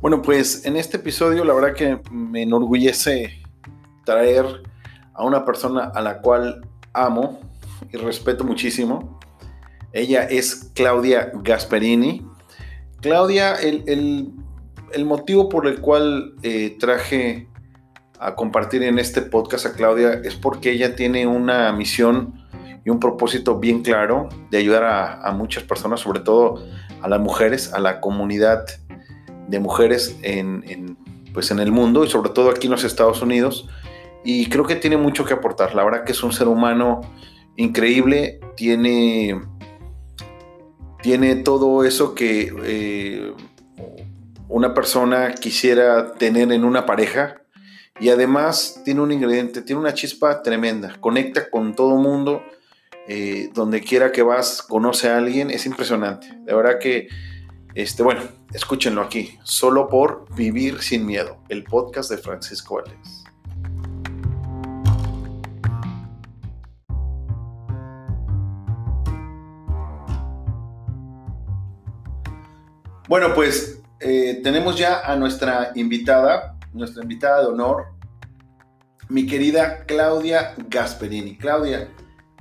Bueno, pues en este episodio la verdad que me enorgullece traer a una persona a la cual amo y respeto muchísimo. Ella es Claudia Gasperini. Claudia, el, motivo por el cual eh, traje a compartir en este podcast a Claudia es porque ella tiene una misión y un propósito bien claro de ayudar a, a muchas personas, sobre todo a las mujeres, a la comunidad de mujeres en, pues en el mundo y sobre todo aquí en los Estados Unidos. Y creo que tiene mucho que aportar. La verdad que es un ser humano increíble, tiene, tiene todo eso que eh, una persona quisiera tener en una pareja. Y además tiene un ingrediente, tiene una chispa tremenda, conecta con todo mundo, eh, donde quiera que vas, conoce a alguien, es impresionante. La verdad que este, bueno, escúchenlo aquí, solo por Vivir sin Miedo, el podcast de Francisco Alex. Bueno, pues eh, tenemos ya a nuestra invitada, nuestra invitada de honor, mi querida Claudia Gasperini. Claudia,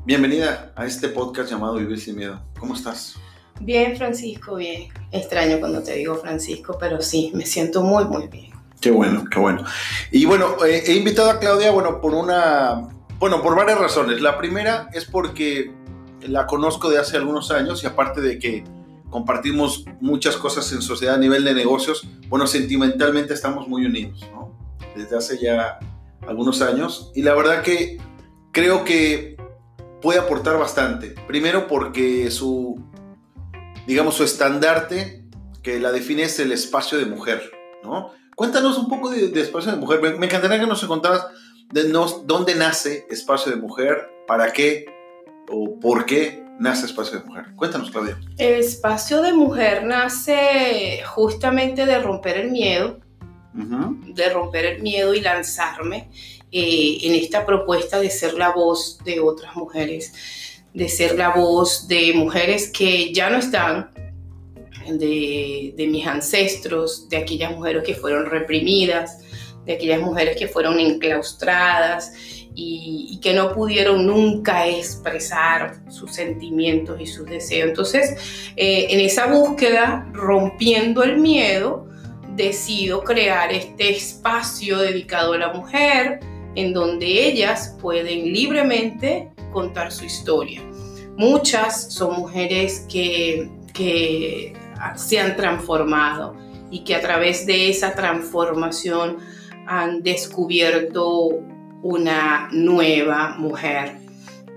bienvenida a este podcast llamado Vivir sin Miedo. ¿Cómo estás? Bien, Francisco, bien. Extraño cuando te digo Francisco, pero sí, me siento muy, muy bien. Qué bueno, qué bueno. Y bueno, eh, he invitado a Claudia, bueno, por una, bueno, por varias razones. La primera es porque la conozco de hace algunos años y aparte de que compartimos muchas cosas en sociedad a nivel de negocios, bueno, sentimentalmente estamos muy unidos, ¿no? Desde hace ya algunos años. Y la verdad que creo que puede aportar bastante. Primero porque su digamos, su estandarte que la define es el espacio de mujer, ¿no? Cuéntanos un poco de, espacio de mujer. Me, encantaría que nos contaras de dónde nace espacio de mujer, para qué o por qué nace espacio de mujer. Cuéntanos, Claudia. El espacio de mujer nace justamente de romper el miedo, de romper el miedo y lanzarme eh, en esta propuesta de ser la voz de otras mujeres de ser la voz de mujeres que ya no están, de, mis ancestros, de aquellas mujeres que fueron reprimidas, de aquellas mujeres que fueron enclaustradas y, que no pudieron nunca expresar sus sentimientos y sus deseos. Entonces, eh, en esa búsqueda, rompiendo el miedo, decido crear este espacio dedicado a la mujer, en donde ellas pueden libremente contar su historia. Muchas son mujeres que, que se han transformado y que a través de esa transformación han descubierto una nueva mujer.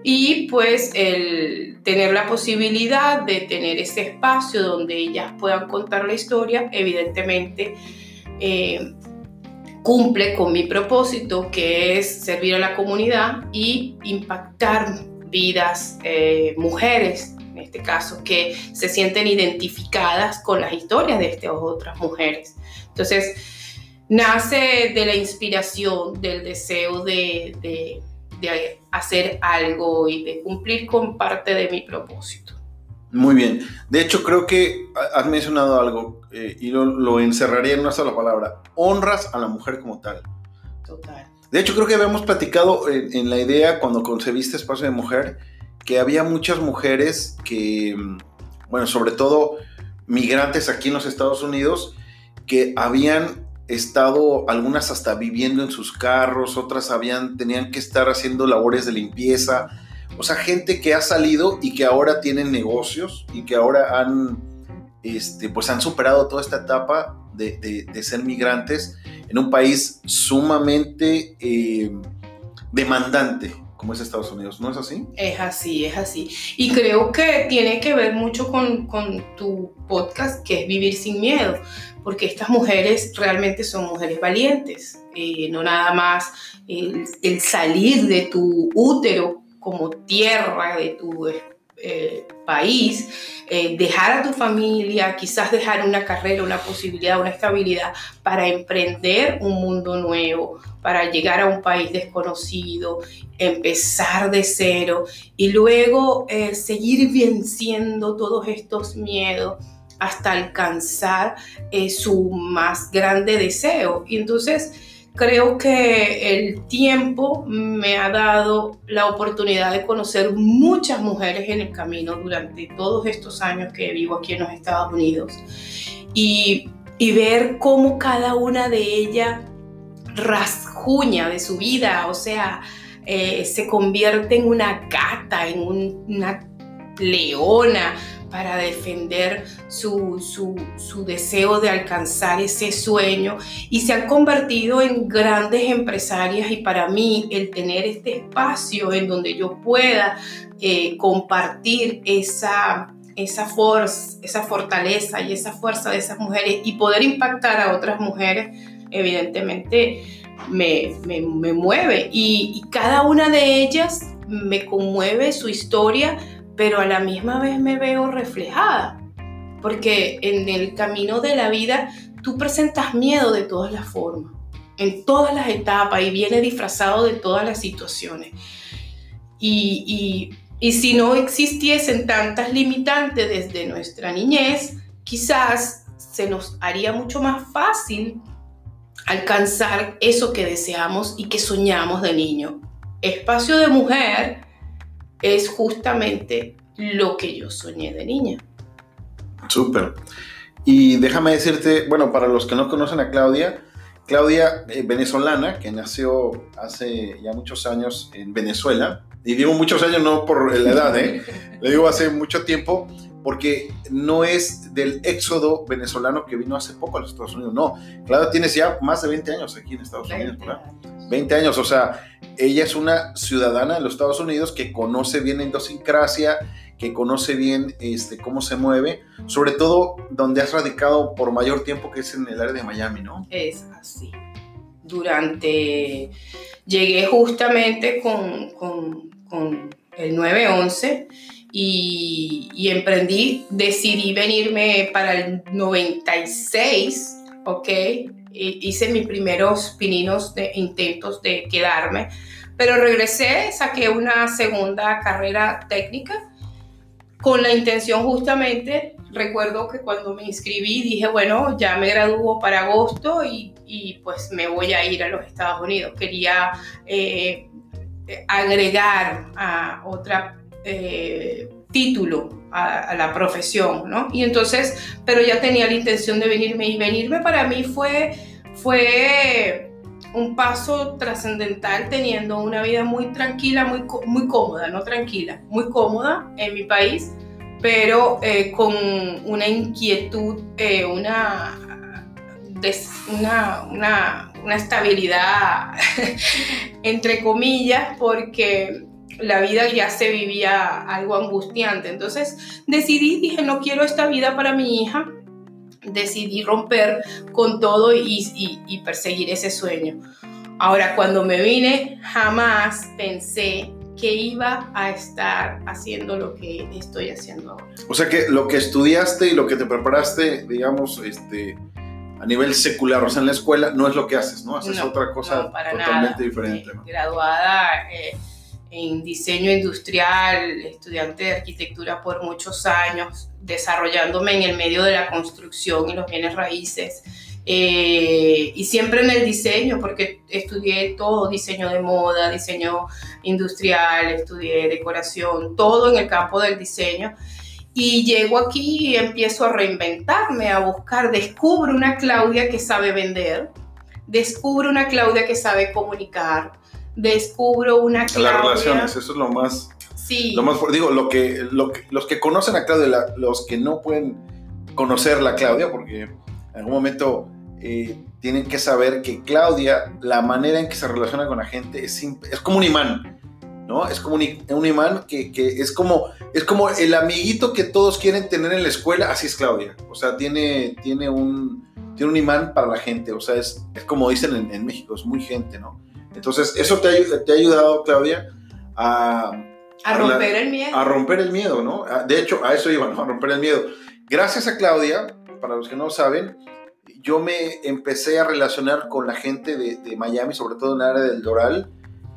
Y pues el tener la posibilidad de tener ese espacio donde ellas puedan contar la historia, evidentemente eh, cumple con mi propósito, que es servir a la comunidad y impactar vidas, eh, mujeres, en este caso, que se sienten identificadas con las historias de estas otras mujeres. Entonces, nace de la inspiración, del deseo de, de hacer algo y de cumplir con parte de mi propósito. Muy bien. De hecho, creo que has mencionado algo eh, y lo, encerraría en una sola palabra. Honras a la mujer como tal. Total. De hecho, creo que habíamos platicado en, la idea cuando concebiste Espacio de Mujer que había muchas mujeres que, bueno, sobre todo migrantes aquí en los Estados Unidos, que habían estado algunas hasta viviendo en sus carros, otras habían tenían que estar haciendo labores de limpieza, o sea, gente que ha salido y que ahora tienen negocios y que ahora han, este, pues han superado toda esta etapa de, ser migrantes en un país sumamente eh, demandante como es Estados Unidos, ¿no es así? Es así, es así. Y creo que tiene que ver mucho con, tu podcast, que es Vivir sin Miedo, porque estas mujeres realmente son mujeres valientes, eh, no nada más el, el, salir de tu útero como tierra de tu eh, país, eh, dejar a tu familia, quizás dejar una carrera, una posibilidad, una estabilidad para emprender un mundo nuevo, para llegar a un país desconocido, empezar de cero y luego eh, seguir venciendo todos estos miedos hasta alcanzar su más grande deseo. Y entonces, creo que el tiempo me ha dado la oportunidad de conocer muchas mujeres en el camino durante todos estos años que vivo aquí en los Estados Unidos y, ver cómo cada una de ellas rasguña de su vida, o sea, eh, se convierte en una gata, en una leona, para defender su, deseo de alcanzar ese sueño. Y se han convertido en grandes empresarias y para mí el tener este espacio en donde yo pueda eh, compartir esa, esa, esa fortaleza y esa fuerza de esas mujeres y poder impactar a otras mujeres, evidentemente me, mueve y, y cada una de ellas me conmueve su historia pero a la misma vez me veo reflejada, porque en el camino de la vida tú presentas miedo de todas las formas, en todas las etapas y viene disfrazado de todas las situaciones. Y, y si no existiesen tantas limitantes desde nuestra niñez, quizás se nos haría mucho más fácil alcanzar eso que deseamos y que soñamos de niño. Espacio de mujer es justamente lo que yo soñé de niña. Súper. Y déjame decirte, bueno, para los que no conocen a Claudia, Claudia, eh, venezolana, que nació hace ya muchos años en Venezuela, y digo muchos años no por la edad, ¿eh? le digo hace mucho tiempo, porque no es del éxodo venezolano que vino hace poco a los Estados Unidos, no. Claudia tiene ya más de 20 años aquí en Estados Unidos, ¿verdad? 20 años, o sea, ella es una ciudadana de los Estados Unidos que conoce bien la idiosincrasia, que conoce bien este, cómo se mueve, sobre todo donde has radicado por mayor tiempo, que es en el área de Miami, ¿no? Es así. Durante, llegué justamente con, con, con el 911 y, emprendí, decidí venirme para el 96, ¿ok? hice mis primeros pininos de intentos de quedarme, pero regresé, saqué una segunda carrera técnica con la intención justamente, recuerdo que cuando me inscribí dije, bueno, ya me gradúo para agosto y, y pues me voy a ir a los Estados Unidos. Quería eh, agregar a otra... Eh, título a, la profesión, ¿no? Y entonces, pero ya tenía la intención de venirme y venirme para mí fue, fue un paso trascendental teniendo una vida muy tranquila, muy, muy cómoda, no tranquila, muy cómoda en mi país, pero eh, con una inquietud, eh, una, una, una, una estabilidad, entre comillas, porque la vida ya se vivía algo angustiante. Entonces decidí, dije, no quiero esta vida para mi hija. Decidí romper con todo y, perseguir ese sueño. Ahora, cuando me vine, jamás pensé que iba a estar haciendo lo que estoy haciendo ahora. O sea que lo que estudiaste y lo que te preparaste, digamos, este, a nivel secular, o sea, en la escuela, no es lo que haces, ¿no? Haces otra cosa totalmente diferente. Graduada. Eh, en diseño industrial, estudiante de arquitectura por muchos años, desarrollándome en el medio de la construcción y los bienes raíces. Eh, y siempre en el diseño, porque estudié todo, diseño de moda, diseño industrial, estudié decoración, todo en el campo del diseño. Y llego aquí y empiezo a reinventarme, a buscar, descubro una Claudia que sabe vender, descubro una Claudia que sabe comunicar, descubro una Claudia. Las relaciones, eso es lo más. Sí. Lo más digo, lo que, lo los que conocen a Claudia, los que no pueden conocer la Claudia, porque en algún momento eh, tienen que saber que Claudia, la manera en que se relaciona con la gente es, es como un imán. ¿no? Es como un, imán que, que, es, como, es como el amiguito que todos quieren tener en la escuela, así es Claudia. O sea, tiene, tiene, un, tiene un imán para la gente, o sea, es, es como dicen en, en México, es muy gente, ¿no? Entonces, eso te ha, te ha ayudado, Claudia, a, A romper el miedo. A romper el miedo, ¿no? De hecho, a eso iba, ¿no? A romper el miedo. Gracias a Claudia, para los que no saben, yo me empecé a relacionar con la gente de, de Miami, sobre todo en el área del Doral,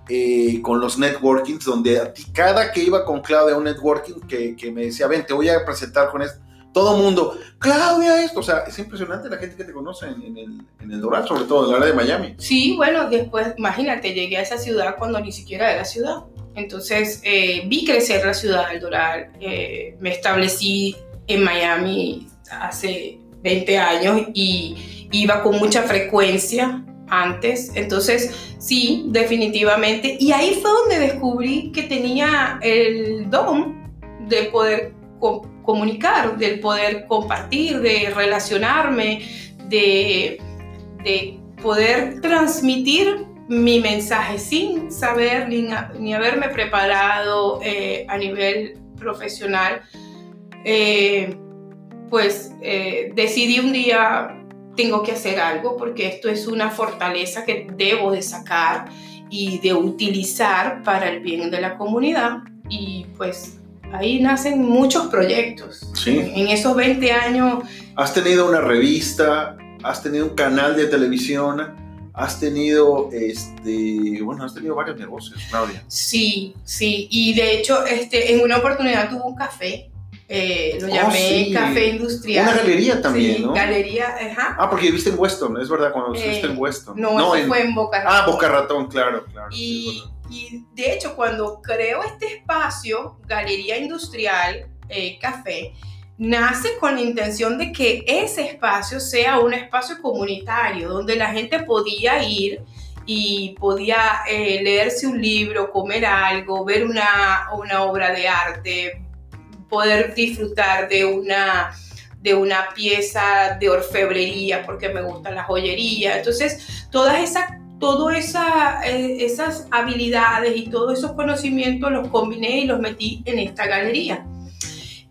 eh, con los networkings, donde cada que iba con Claudia a un networking, que, que me decía, ven, te voy a presentar con esto, todo mundo, Claudia, esto, o sea, es impresionante la gente que te conoce en, el, en el Doral, sobre todo en el área de Miami. Sí, bueno, después, imagínate, llegué a esa ciudad cuando ni siquiera era ciudad. Entonces eh, vi crecer la ciudad del Doral, eh, me establecí en Miami hace 20 años y iba con mucha frecuencia antes. Entonces, sí, definitivamente. Y ahí fue donde descubrí que tenía el don de poder comunicar, del poder compartir, de relacionarme, de, de poder transmitir mi mensaje sin saber ni, ni haberme preparado eh, a nivel profesional. Eh, pues eh, decidí un día tengo que hacer algo porque esto es una fortaleza que debo de sacar y de utilizar para el bien de la comunidad y pues ahí nacen muchos proyectos. Sí. En esos 20 años... Has tenido una revista, has tenido un canal de televisión, has tenido, este, bueno, has tenido varios negocios, Claudia. Sí, sí, y de hecho este, en una oportunidad tuve un café eh, lo oh, llamé Café Industrial. Una galería también, ¿no? Galería, ajá. Ah, porque viviste en Weston, es verdad, cuando estuviste en Weston. No, no fue en Boca Ratón. Ah, Boca Ratón, claro, claro. Y, y de hecho, cuando creo este espacio, Galería Industrial eh, Café, nace con la intención de que ese espacio sea un espacio comunitario, donde la gente podía ir y podía eh, leerse un libro, comer algo, ver una, una obra de arte, poder disfrutar de una, de una pieza de orfebrería porque me gusta la joyería. Entonces, todas esas todas eh, esas habilidades y todos esos conocimientos los combiné y los metí en esta galería.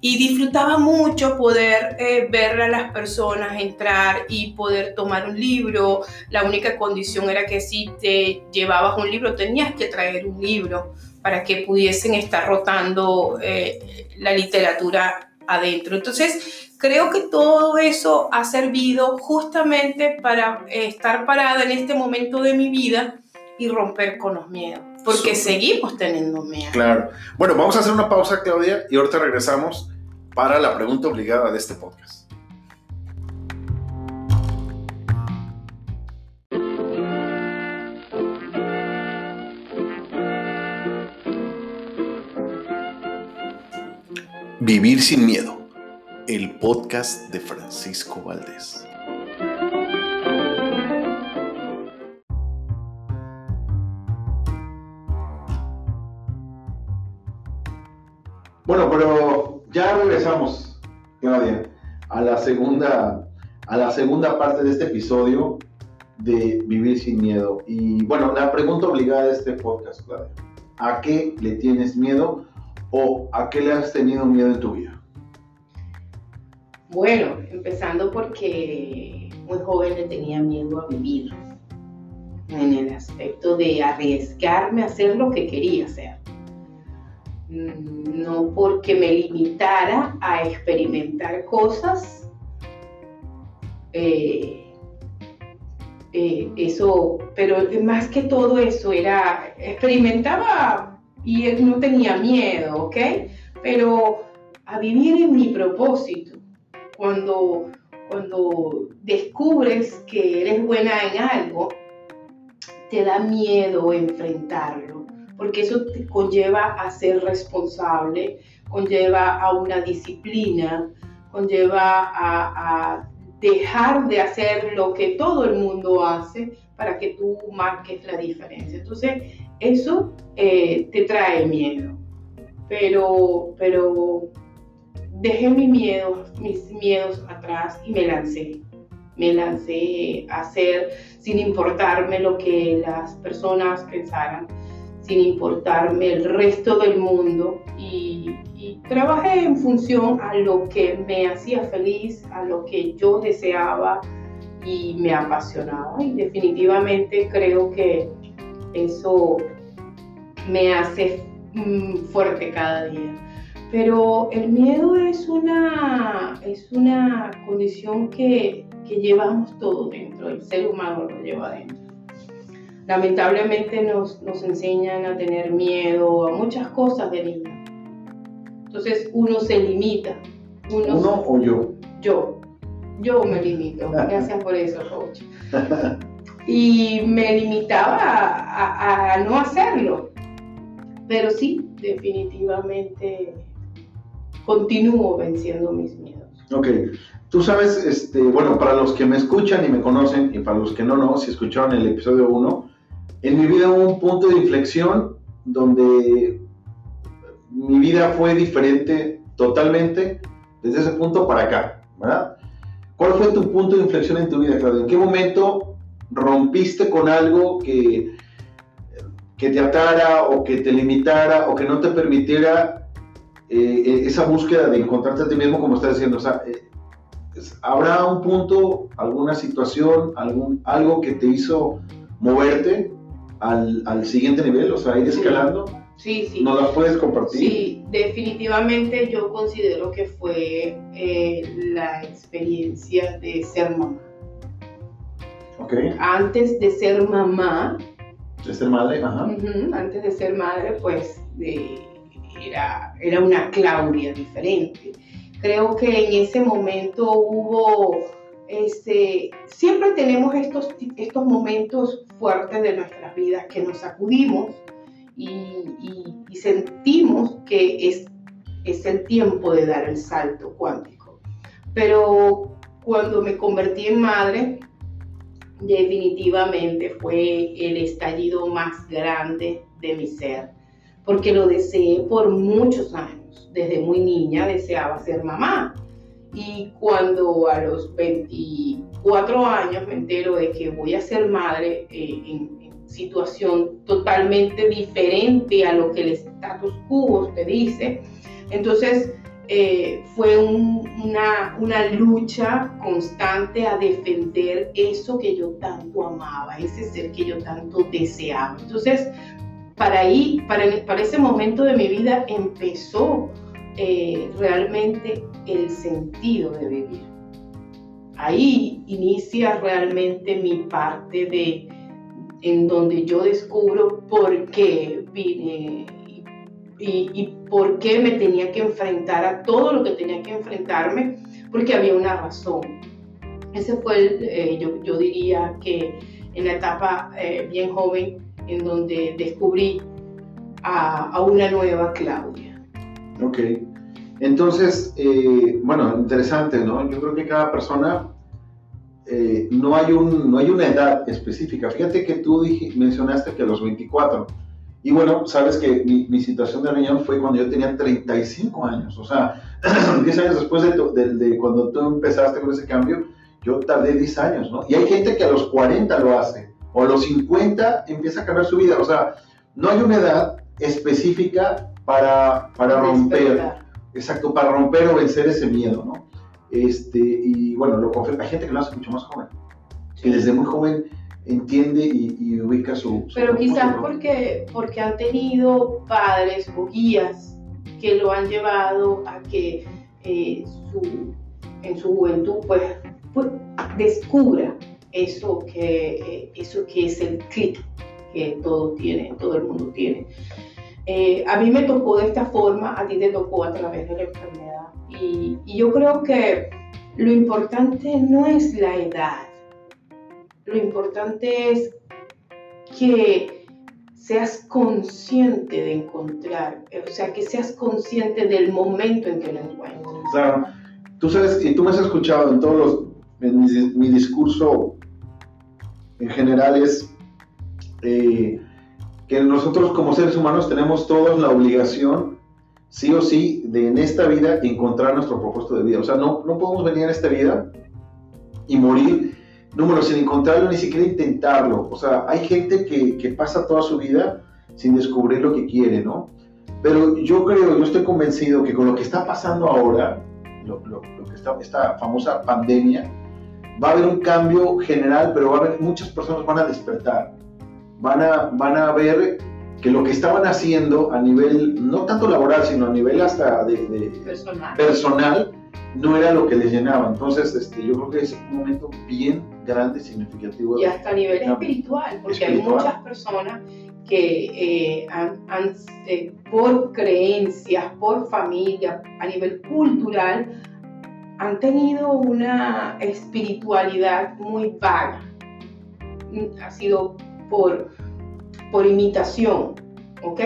Y disfrutaba mucho poder eh, ver a las personas entrar y poder tomar un libro. La única condición era que si te llevabas un libro tenías que traer un libro para que pudiesen estar rotando eh, la literatura adentro. Entonces, creo que todo eso ha servido justamente para estar parada en este momento de mi vida y romper con los miedos, porque seguimos teniendo miedo. Claro. Bueno, vamos a hacer una pausa, Claudia, y ahorita regresamos para la pregunta obligada de este podcast. Vivir sin miedo, el podcast de Francisco Valdés. Bueno, pero ya regresamos, Claudia, a la segunda, a la segunda parte de este episodio de Vivir sin miedo. Y bueno, la pregunta obligada de este podcast, Claudia, ¿a qué le tienes miedo? ¿O a qué le has tenido miedo en tu vida? Bueno, empezando porque muy joven le tenía miedo a vivir, en el aspecto de arriesgarme a hacer lo que quería hacer. Mm, no porque me limitara a experimentar cosas, eh, eh, eso, pero más que todo eso era, experimentaba y él no tenía miedo, ¿ok? Pero a vivir en mi propósito, cuando, cuando descubres que eres buena en algo, te da miedo enfrentarlo, porque eso te conlleva a ser responsable, conlleva a una disciplina, conlleva a, a dejar de hacer lo que todo el mundo hace para que tú marques la diferencia. Entonces, eso eh, te trae miedo. Pero, pero dejé mis miedos, mis miedos atrás y me lancé. Me lancé a hacer sin importarme lo que las personas pensaran, sin importarme el resto del mundo y, y trabajé en función a lo que me hacía feliz, a lo que yo deseaba y me apasionaba y definitivamente creo que eso me hace mm, fuerte cada día. Pero el miedo es una, es una condición que, que llevamos todos dentro, el ser humano lo lleva dentro. Lamentablemente nos, nos enseñan a tener miedo a muchas cosas de niño. Entonces uno se limita. Uno, ¿Uno o yo? Yo. Yo me limito. Gracias por eso, coach. Y me limitaba a, a no hacerlo. Pero sí, definitivamente continúo venciendo mis miedos. Ok, tú sabes, este, bueno, para los que me escuchan y me conocen, y para los que no, no, si escucharon el episodio 1, en mi vida hubo un punto de inflexión donde mi vida fue diferente totalmente desde ese punto para acá, ¿verdad? ¿Cuál fue tu punto de inflexión en tu vida, Claudia? ¿En qué momento rompiste con algo que, que te atara o que te limitara o que no te permitiera eh, esa búsqueda de encontrarte a ti mismo, como estás diciendo, o sea, eh, ¿habrá un punto, alguna situación, algún, algo que te hizo moverte al, al siguiente nivel, o sea, ir escalando? Sí, sí. ¿No la puedes compartir? Sí, definitivamente yo considero que fue eh, la experiencia de ser mamá. Ok. Antes de ser mamá. De ser madre, ajá. antes de ser madre, pues de era, era una Claudia diferente. Creo que en ese momento hubo, este, siempre tenemos estos, estos momentos fuertes de nuestras vidas que nos sacudimos y, sentimos que es, es el tiempo de dar el salto cuántico. Pero cuando me convertí en madre, definitivamente fue el estallido más grande de mi ser porque lo deseé por muchos años. Desde muy niña deseaba ser mamá. Y cuando a los 24 años me entero de que voy a ser madre eh, en, situación totalmente diferente a lo que el status quo te dice, entonces eh, fue una, lucha constante a defender eso que yo tanto amaba, ese ser que yo tanto deseaba. Entonces para ahí, para, para ese momento de mi vida empezó eh, realmente el sentido de vivir. Ahí inicia realmente mi parte de en donde yo descubro por qué vine y, por qué me tenía que enfrentar a todo lo que tenía que enfrentarme, porque había una razón. Ese fue, eh, yo, yo, diría que en la etapa eh, bien joven, en donde descubrí a, una nueva Claudia. Ok. Entonces, eh, bueno, interesante, ¿no? Yo creo que cada persona, no, hay un, no hay una edad específica. Fíjate que tú mencionaste que a los 24. Y bueno, sabes que mi, situación de riñón fue cuando yo tenía 35 años. O sea, 10 años después de, de, cuando tú empezaste con ese cambio, yo tardé 10 años, ¿no? Y hay gente que a los 40 lo hace o a los 50 empieza a cambiar su vida. O sea, no hay una edad específica para, para romper, exacto, para romper o vencer ese miedo, ¿no? Este, y bueno, lo hay gente que lo hace mucho más joven, que desde muy joven entiende y, ubica su, Pero quizás porque, porque han tenido padres o guías que lo han llevado a que eh, su, en su juventud pues, pues descubra eso que, eh, eso que es el clic que todo tiene, todo el mundo tiene. Eh, a mí me tocó de esta forma, a ti te tocó a través de la enfermedad. Y, y yo creo que lo importante no es la edad, lo importante es que seas consciente de encontrar, o sea, que seas consciente del momento en que lo encuentras. Claro, tú sabes, y tú me has escuchado en todos los, en mi discurso en general es eh, que nosotros como seres humanos tenemos todos la obligación, sí o sí, de en esta vida encontrar nuestro propósito de vida. O sea, no, no podemos venir a esta vida y morir, número, sin encontrarlo, ni siquiera intentarlo. O sea, hay gente que, que pasa toda su vida sin descubrir lo que quiere, ¿no? Pero yo creo, yo estoy convencido que con lo que está pasando ahora, lo, lo, lo que está, esta famosa pandemia, va a haber un cambio general, pero va a haber, muchas personas van a despertar, van a, van a ver que lo que estaban haciendo a nivel, no tanto laboral, sino a nivel hasta de, personal. personal. no era lo que les llenaba. Entonces, este, yo creo que es un momento bien grande, significativo. Y hasta a nivel espiritual, porque hay muchas personas que eh, han, eh, por creencias, por familia, a nivel cultural, han tenido una espiritualidad muy vaga. Ha sido por por imitación, ¿ok?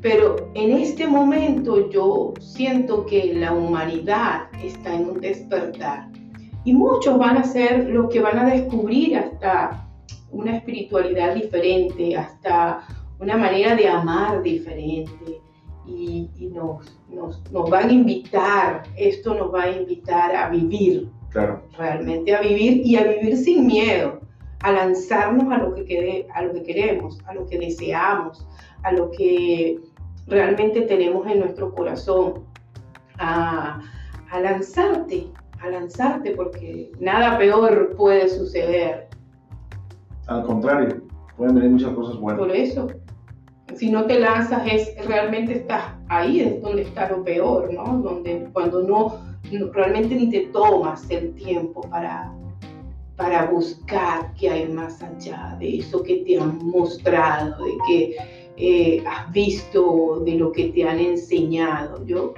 Pero en este momento yo siento que la humanidad está en un despertar y muchos van a ser los que van a descubrir hasta una espiritualidad diferente, hasta una manera de amar diferente. Y, nos, nos, nos, van a invitar, esto nos va a invitar a vivir, claro. realmente a vivir y a vivir sin miedo a lanzarnos a lo, que quede, a lo que queremos, a lo que deseamos, a lo que realmente tenemos en nuestro corazón, a, a lanzarte, a lanzarte porque nada peor puede suceder. Al contrario, pueden venir muchas cosas buenas. Por eso, si no te lanzas es realmente estás ahí es donde está lo peor, ¿no? Donde cuando no realmente ni te tomas el tiempo para para buscar qué hay más allá de eso que te han mostrado, de que eh, has visto, de lo que te han enseñado. Yo,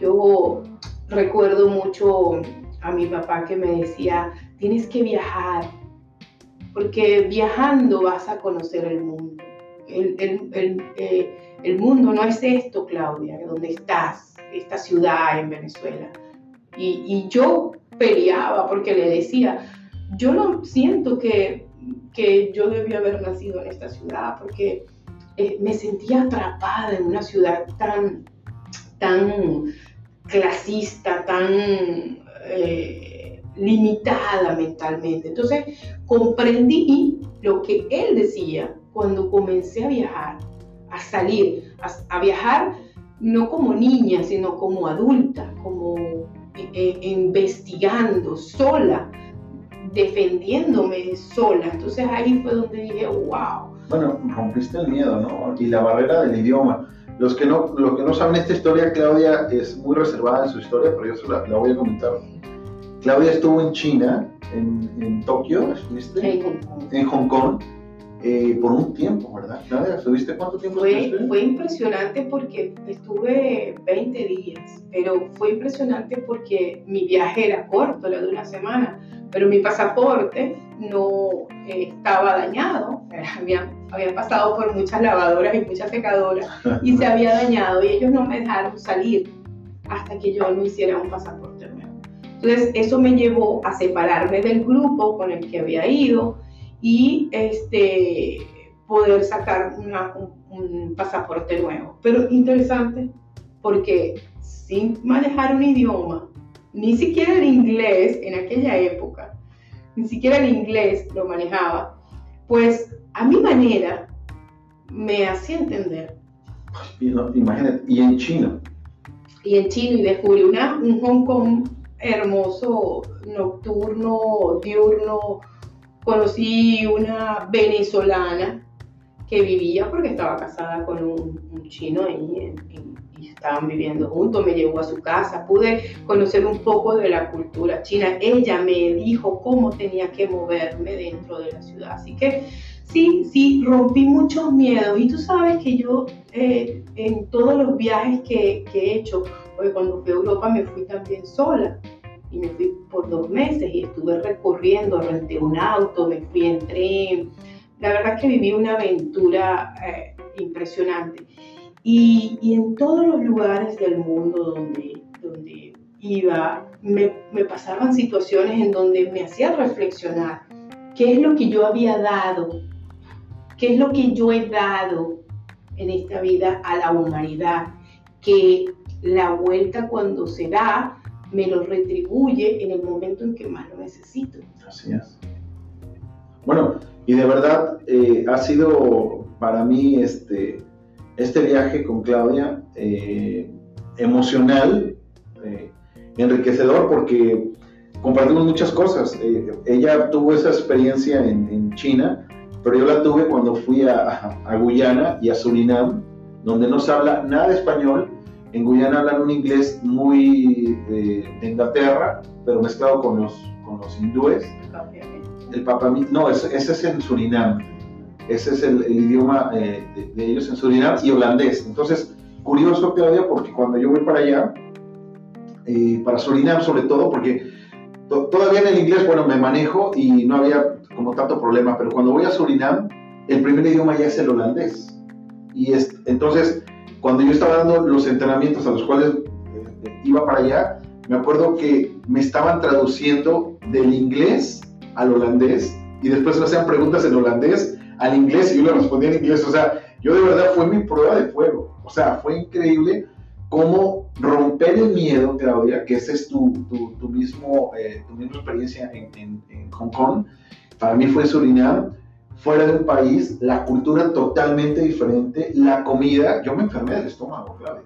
yo recuerdo mucho a mi papá que me decía, tienes que viajar, porque viajando vas a conocer el mundo. El, el, eh, el mundo no es esto, Claudia, donde estás, esta ciudad en Venezuela. Y, y yo peleaba porque le decía, yo no siento que, que yo debía haber nacido en esta ciudad porque eh, me sentía atrapada en una ciudad tan, tan clasista, tan eh, limitada mentalmente. Entonces comprendí lo que él decía cuando comencé a viajar, a salir, a, viajar no como niña, sino como adulta, como eh, investigando sola defendiéndome sola. Entonces ahí fue donde dije, wow. Bueno, rompiste el miedo, ¿no? Y la barrera del idioma. Los que no, los que no saben esta historia, Claudia es muy reservada en su historia, pero yo la, la voy a comentar. Claudia estuvo en China, en, en Tokio, ¿estuviste? En Hong Kong. En Hong Kong eh, por un tiempo, ¿verdad? Claudia, ¿estuviste cuánto tiempo? Fue, fue impresionante porque estuve 20 días, pero fue impresionante porque mi viaje era corto, la de una semana pero mi pasaporte no eh, estaba dañado, había, había, pasado por muchas lavadoras y muchas secadoras y se había dañado y ellos no me dejaron salir hasta que yo no hiciera un pasaporte. Entonces eso me llevó a separarme del grupo con el que había ido y este, poder sacar un, un pasaporte nuevo. Pero interesante porque sin manejar un idioma, ni siquiera el inglés en aquella época, ni siquiera el inglés lo manejaba, pues a mi manera me hacía entender. imagínate, y en chino. Y en chino, y descubrí una, un Hong Kong hermoso, nocturno, diurno. Conocí una venezolana que vivía porque estaba casada con un, chino ahí en estaban viviendo juntos, me llevó a su casa, pude conocer un poco de la cultura china. Ella me dijo cómo tenía que moverme dentro de la ciudad. Así que sí, sí, rompí muchos miedos. Y tú sabes que yo eh, en todos los viajes que, que he hecho, porque cuando fui a Europa me fui también sola y me fui por dos meses y estuve recorriendo, renté un auto, me fui en tren. La verdad que viví una aventura eh, impresionante. Y, en todos los lugares del mundo donde, donde iba, me, me pasaban situaciones en donde me hacía reflexionar qué es lo que yo había dado, qué es lo que yo he dado en esta vida a la humanidad, que la vuelta cuando se da me lo retribuye en el momento en que más lo necesito. Así es. Bueno, y de verdad eh, ha sido para mí este, este viaje con Claudia eh, emocional, eh, enriquecedor, porque compartimos muchas cosas. Ella tuvo esa experiencia en, China pero yo la tuve cuando fui a, Guyana y a Surinam, donde no se habla nada español. En Guyana hablan un inglés muy de, Inglaterra, pero mezclado con los, con los hindúes. El papamí, no, ese, ese, es en Surinam. Ese es el, idioma eh, de, ellos en Surinam y holandés. Entonces, curioso, Claudia, porque cuando yo voy para allá, eh, para Surinam sobre todo, porque todavía en el inglés, bueno, me manejo y no había como tanto problema, pero cuando voy a Surinam, el primer idioma ya es el holandés. Y es, entonces, cuando yo estaba dando los entrenamientos a los cuales eh, iba para allá, me acuerdo que me estaban traduciendo del inglés al holandés y después me hacían preguntas en holandés al inglés y yo le respondía en inglés. O sea, yo de verdad fue mi prueba de fuego. O sea, fue increíble cómo romper el miedo, Claudia, que esa es tu, tu, mismo, eh, tu misma experiencia en, en, Hong Kong. Para mí fue Surinam, fuera de un país, la cultura totalmente diferente, la comida, yo me enfermé del estómago, Claudia.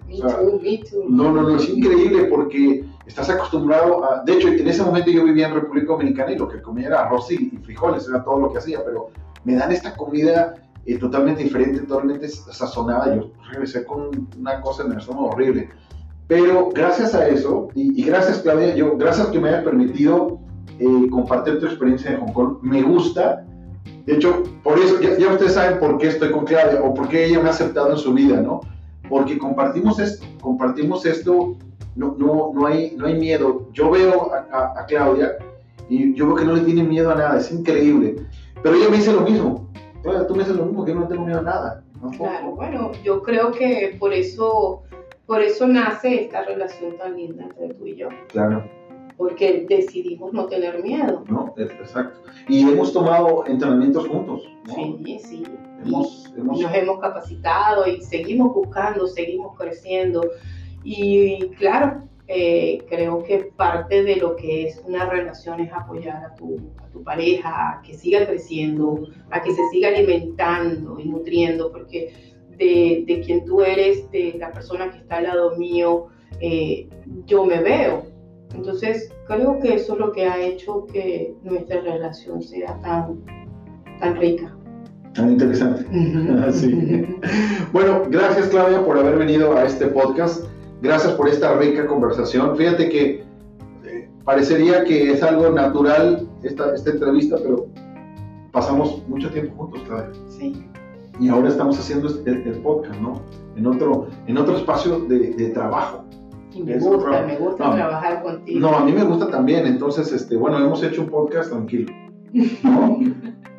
No, no, no, es increíble porque estás acostumbrado a, de hecho, en ese momento yo vivía en República Dominicana y lo que comía era arroz y frijoles, era todo lo que hacía, pero me dan esta comida eh, totalmente diferente, totalmente sazonada. Yo regresé con una cosa en el estómago horrible. Pero gracias a eso, y, gracias Claudia, yo, gracias que me hayas permitido eh, compartir tu experiencia en Hong Kong, me gusta. De hecho, por eso, ya, ya, ustedes saben por qué estoy con Claudia o por qué ella me ha aceptado en su vida, ¿no? Porque compartimos esto, compartimos esto, no, no, no, hay, no hay miedo. Yo veo a, a Claudia y yo veo que no le tiene miedo a nada, es increíble. Pero ella me dice lo mismo, tú me dices lo mismo, que yo no tengo miedo a nada. Claro, bueno, yo creo que por eso, por eso nace esta relación tan linda entre tú y yo. Claro. Porque decidimos no tener miedo. No, exacto. Y hemos tomado entrenamientos juntos. Sí, sí. Hemos, hemos... Nos hemos capacitado y seguimos buscando, seguimos creciendo. Y claro, eh, creo que parte de lo que es una relación es apoyar a tu, a tu pareja, a que siga creciendo, a que se siga alimentando y nutriendo, porque de, de quien tú eres, de la persona que está al lado mío, eh, yo me veo. Entonces, creo que eso es lo que ha hecho que nuestra relación sea tan, tan rica. Tan interesante. Bueno, gracias Claudia por haber venido a este podcast. Gracias por esta rica conversación. Fíjate que eh, parecería que es algo natural esta, esta entrevista, pero pasamos mucho tiempo juntos, Claudia. Sí. Y ahora estamos haciendo el, podcast, ¿no? En otro, en otro espacio de, de trabajo. Y me gusta, me gusta trabajar contigo. No, a mí me gusta también. Entonces, este, bueno, hemos hecho un podcast tranquilo. ¿no?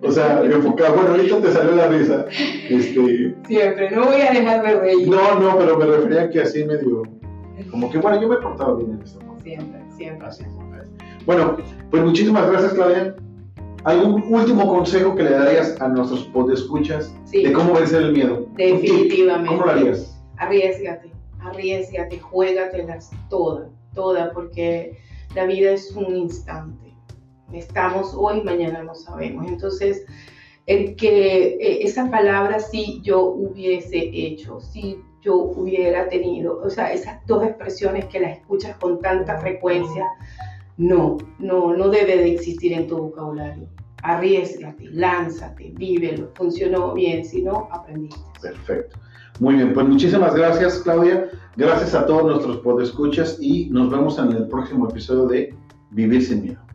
O sea, enfocado. Bueno, ahorita te salió la risa. Este... Siempre, no voy a dejar de reír. No, no, pero me refería a que así medio. Como que bueno, yo me he portado bien en esto. Siempre, siempre, siempre. Bueno, pues muchísimas gracias, Claudia. ¿Algún último consejo que le darías a nuestros podescuchas sí. de cómo vencer el miedo? Definitivamente. ¿Cómo lo harías? Arriesgate, arriesgate, juégatelas todas, todas, porque la vida es un instante estamos hoy, mañana no sabemos. Entonces, el que eh, esa palabra si yo hubiese hecho, si yo hubiera tenido, o sea, esas dos expresiones que las escuchas con tanta frecuencia, no, no, no debe de existir en tu vocabulario. Arriesgate, lánzate, vívelo, funcionó bien, si no, aprendiste. Perfecto. Muy bien, pues muchísimas gracias Claudia, gracias a todos nuestros podescuchas y nos vemos en el próximo episodio de Vivir sin miedo.